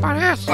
parece.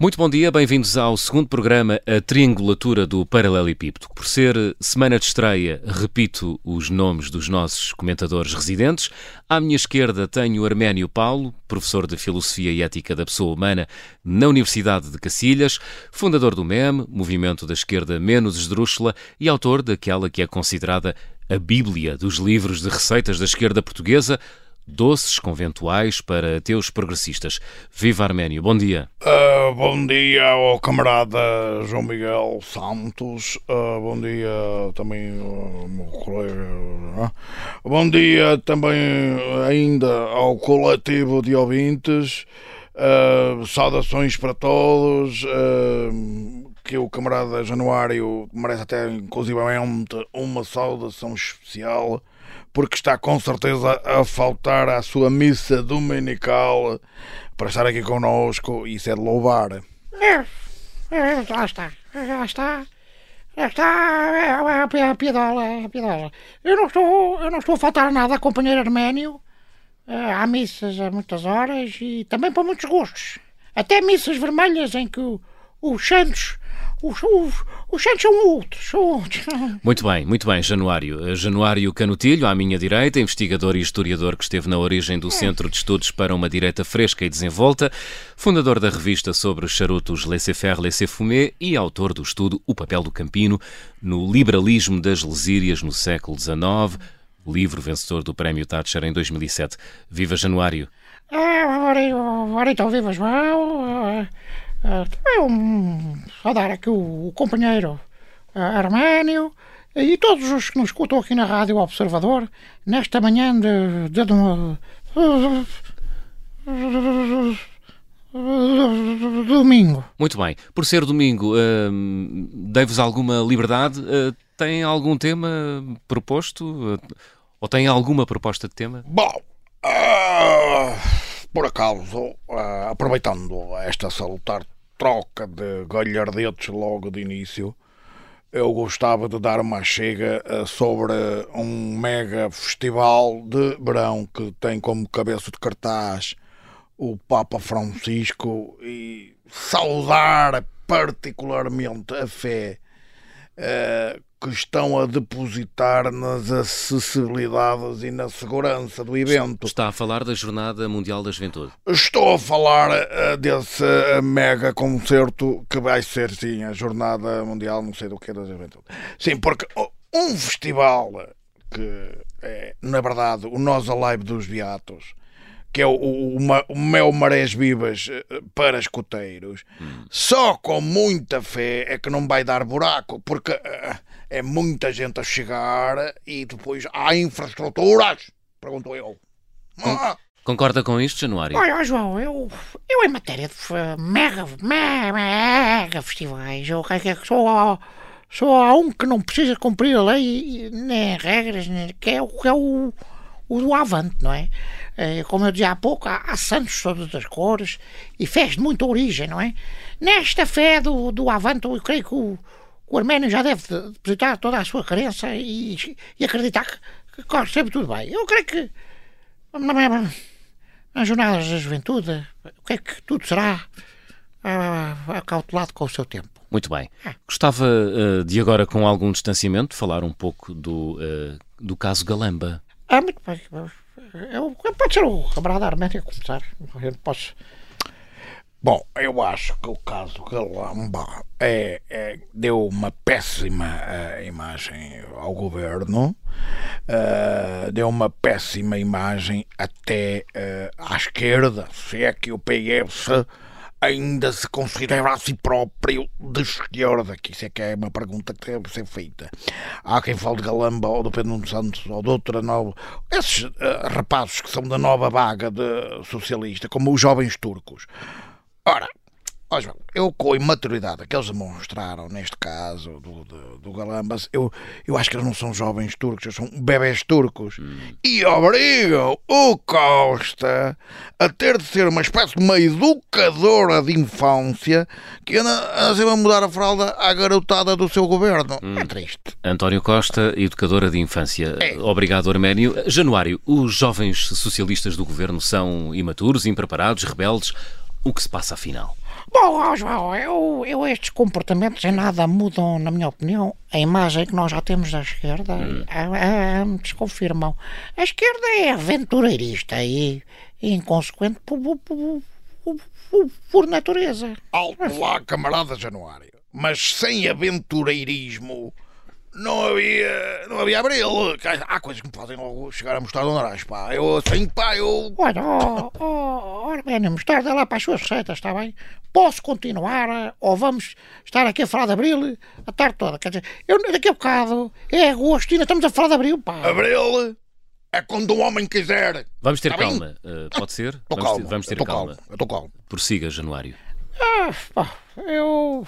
Muito bom dia, bem-vindos ao segundo programa A Triangulatura do Paralelepípedo. Por ser semana de estreia, repito os nomes dos nossos comentadores residentes. À minha esquerda tenho Arménio Paulo, professor de Filosofia e Ética da Pessoa Humana na Universidade de Cacilhas, fundador do MEM, Movimento da Esquerda Menos Esdrúxula, e autor daquela que é considerada a Bíblia dos livros de receitas da esquerda portuguesa, doces conventuais para ateus progressistas. Viva Arménio, bom dia. Uh, bom dia ao camarada João Miguel Santos. Uh, bom dia também ao meu colega. Uh, bom dia também ainda ao coletivo de ouvintes. saudações para todos. Que o camarada Januário merece até inclusivamente uma saudação especial porque está com certeza a faltar à sua missa dominical para estar aqui connosco. Isso é de louvar. É, é, lá está, já está. Está é, é, a piadola, a piadola. Eu não estou, eu não estou a faltar a nada, companheiro Arménio. É, há missas a muitas horas e também para muitos gostos. Até missas vermelhas em que os santos os, os, os Santos são outros, são outros. Muito bem, muito bem, Januário. Januário Canutilho, à minha direita, investigador e historiador que esteve na origem do Centro de Estudos para uma Direita Fresca e Desenvolta, fundador da revista sobre os charutos Laissez-faire, Laissez-fumer e autor do estudo O Papel do Campino no Liberalismo das Lesírias no século XIX, livro vencedor do Prémio Thatcher em 2007. Viva Januário! É, agora, agora então, viva João! É um, saudar aqui o, o companheiro uh, Arménio e todos os que nos escutam aqui na Rádio Observador nesta manhã de, de, de, de domingo. Muito bem. Por ser domingo, uh, dei-vos alguma liberdade? Uh, tem algum tema proposto? Uh, ou tem alguma proposta de tema? Bom, uh, por acaso, uh, aproveitando esta salutar troca de galhardetes logo de início, eu gostava de dar uma chega uh, sobre um mega festival de verão que tem como cabeça de cartaz o Papa Francisco e saudar particularmente a fé uh, que estão a depositar nas acessibilidades e na segurança do evento. Está a falar da Jornada Mundial da Juventude? Estou a falar uh, desse uh, mega concerto que vai ser, sim, a Jornada Mundial, não sei do que, da Juventude. Sim, porque um festival que é, na verdade, o Nós Alive dos Beatos, que é o, o, o Mel Marés Vivas eh, para escoteiros, hum. só com muita fé é que não vai dar buraco, porque uh, é muita gente a chegar e depois há infraestruturas? Pergunto eu. Ah. Concorda com isto, Januário? Olha, João, eu, eu em matéria de mega, mega, mega festivais, eu que só, só há um que não precisa cumprir a lei, nem regras, nem, que é, que é o, o do Avante, não é? é? Como eu dizia há pouco, há, há santos de todas as cores e fés de muita origem, não é? Nesta fé do, do Avante, eu creio que o, o arménio já deve depositar toda a sua crença e, e acreditar que, que corre sempre tudo bem. Eu creio que nas jornadas da juventude, o que é que tudo será uh, acautelado com o seu tempo. Muito bem. Ah. Gostava uh, de agora, com algum distanciamento, falar um pouco do, uh, do caso Galamba. Ah, muito bem. Eu, pode ser o camarada Arménio a começar. Eu posso Bom, eu acho que o caso Galamba é, é deu uma péssima uh, imagem ao governo, uh, deu uma péssima imagem até uh, à esquerda, se é que o PS ainda se considera a si próprio de esquerda, que isso é que é uma pergunta que deve ser feita. Há quem fale de Galamba ou do Pedro Santos ou de outra nova. Esses rapazes que são da nova vaga de socialista, como os jovens turcos Ora, Ó João, eu com a imaturidade que eles demonstraram neste caso do, do, do Galambas, eu, eu acho que eles não são jovens turcos, eles são bebés turcos. E obrigam o Costa a ter de ser uma espécie de uma educadora de infância que anda, sempre a mudar a fralda à garotada do seu governo. É triste. António Costa, educadora de infância. É. Obrigado, Arménio. Januário, os jovens socialistas do governo são imaturos, impreparados, rebeldes. O que se passa afinal? Bom, João, eu, eu estes comportamentos em nada mudam, na minha opinião, a imagem que nós já temos da esquerda a, a, me desconfirmam. A esquerda é aventureirista e, e inconsequente por, por, por, por, natureza. Alto lá, camarada Januário. Mas sem aventureirismo não havia, não havia abril. Há coisas que me fazem logo chegar a mostrar do nariz, pá. Eu assim, pá, eu... Olha, ó, ó, ó, Arménio, mostarda lá para as suas receitas, está bem? Posso continuar ou vamos estar aqui a falar de Abril a tarde toda? Quer dizer, eu daqui a bocado é agosto e ainda estamos a falar de Abril, pá. Abril é quando o homem quiser. Vamos ter bem? calma. Uh, pode ser? Estou vamos, calmo. ter, vamos ter calma. calmo. Estou calmo. Prossiga, Januário. Ah, pá, eu.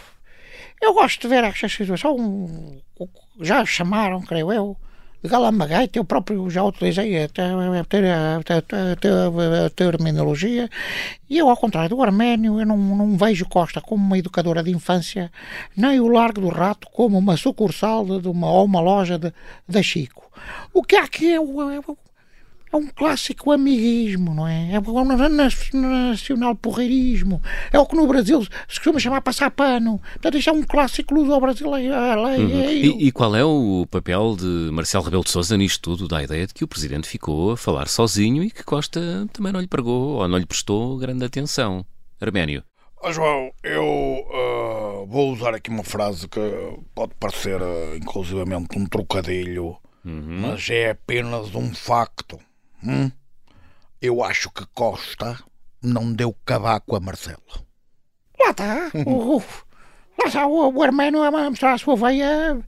Eu gosto de ver esta situação. Já chamaram, creio eu, de Galambagaita. Eu próprio já utilizei a, a, ter- a, te- a, te- a terminologia. E eu, ao contrário do Arménio, eu não, não vejo Costa como uma educadora de infância, nem o Largo do Rato como uma sucursal de, uma, ou uma loja de, da Chico. O que há aqui é o. é é um clássico amiguismo, não é? É um na- na- nacional porreirismo. É o que no Brasil se costuma chamar passar pano. Portanto, isto é um clássico luso-brasileiro. E, e qual é o papel de Marcelo Rebelo de Sousa nisto tudo? Dá a ideia de que o Presidente ficou a falar sozinho e que Costa também não lhe pregou ou não lhe prestou grande atenção. Arménio. João, eu ah, vou usar aqui uma frase que pode parecer ah, inclusivamente um trocadilho, mas é apenas um facto. Hum? Eu acho que Costa não deu cavaco a Marcelo. Lá está. O, lá está o, o Arménio a mostrar a sua veia.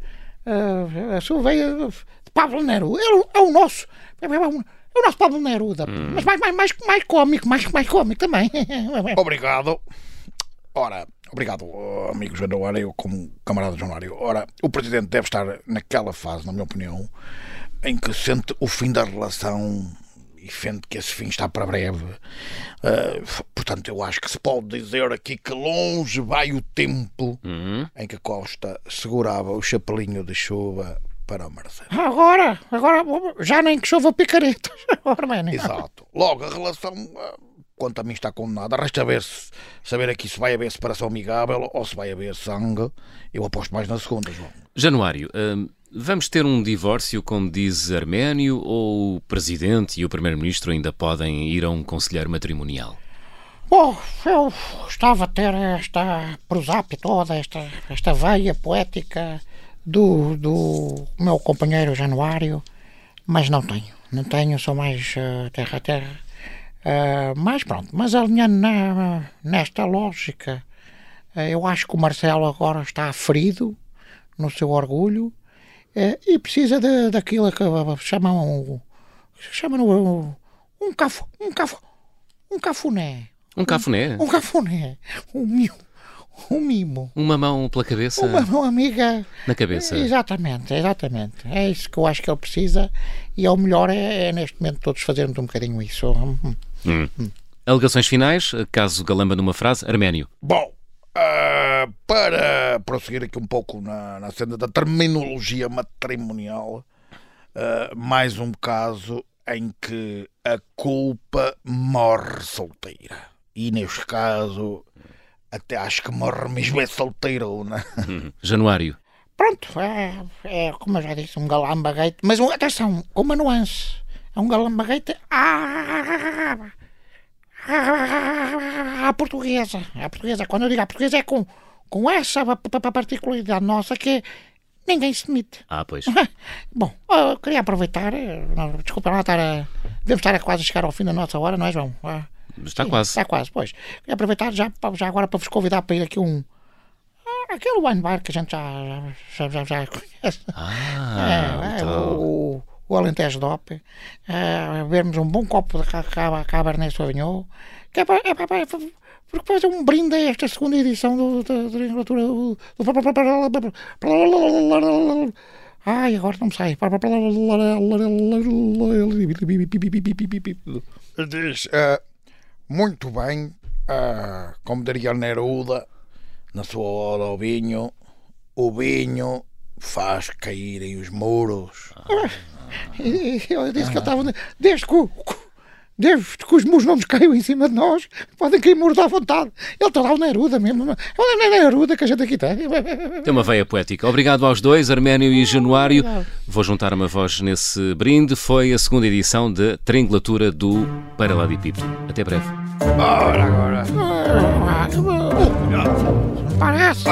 eh, a sua veia de Pablo Neruda. Ele é o nosso. É o, é o nosso Pablo Neruda. Mas mais, mais, mais, mais cómico, mais, mais cómico também. Obrigado. Ora, obrigado, amigo Januário, eu como camarada Januário. Ora, o Presidente deve estar naquela fase, na minha opinião, em que sente o fim da relação e sente que esse fim está para breve. Ah, portanto, eu acho que se pode dizer aqui que longe vai o tempo Uhum. em que Costa segurava o chapelinho de chuva para o Marcelo. Agora, agora, já nem que chova picaretas. Arménio. Exato. Logo, a relação, ah, quanto a mim, está condenada. Resta ver se, saber aqui se vai haver separação amigável ou se vai haver sangue. Eu aposto mais na segunda, João. Januário, hum, vamos ter um divórcio, como diz Arménio, ou o Presidente e o Primeiro-Ministro ainda podem ir a um conselheiro matrimonial? Bom, eu gostava de ter esta prosapia toda, esta, esta veia poética do, do meu companheiro Januário, mas não tenho. Não tenho, sou mais eh, terra a terra. Eh, mas pronto, mas alinhando na- nesta lógica, eh, eu acho que o Marcelo agora está ferido no seu orgulho eh, e precisa de, daquilo que chamam, chamam um, um, cafo, um, cafo, um cafuné. Um cafuné? Um cafuné. Um mimo. Um mimo. Uma mão pela cabeça Uma, uma amiga. na cabeça? Exatamente, exatamente. É isso que eu acho que ele precisa e é o melhor é, é neste momento todos fazermos um bocadinho isso. Hum. Hum. Alegações finais, caso Galamba numa frase, Arménio. Bom, ah, para prosseguir aqui um pouco na, na cena da terminologia matrimonial, ah, mais um caso em que a culpa morre solteira. E neste caso, até acho que morre mesmo é solteiro, né? Januário. Pronto, é, é como eu já disse, um galambaguete, mas atenção, com uma nuance. É um galambaguete à, à, portuguesa. À portuguesa. Quando eu digo à portuguesa é com, com essa pa- pa- pa- particularidade nossa que é ninguém se demite. Ah, pois. Bom, eu queria aproveitar, eh, desculpa lá estar a. Devemos estar a quase chegar ao fim da nossa hora, não é, João? Ah, Está sim, quase. Está quase, pois. Queria aproveitar já, já agora para vos convidar para ir aqui um. ah, Aquele wine bar que a gente já, já, já, já conhece. Ah, é, é, então. o, o Alentejo Dope. É, vermos um bom copo de ca- ca- Cabernet Sauvignon. Que é para, é para, é para porque fazer um brinde a esta segunda edição do, da triangulatura do, do, Ai, agora não me sai. Diz, uh, muito bem, uh, como diria Neruda, na sua hora ao vinho, o vinho faz caírem os muros. Eu disse que eu estava. Desde que, desde que os muros não nos caiam em cima de nós, podem cair muros à vontade. Ele está lá o Neruda mesmo. É o Neruda que a gente aqui tem. Tem uma veia poética. Obrigado aos dois, Arménio e Januário. Vou juntar uma voz nesse brinde. Foi a segunda edição da Triangulatura do Paralelepípedo. Até breve. Ora, agora. Parece.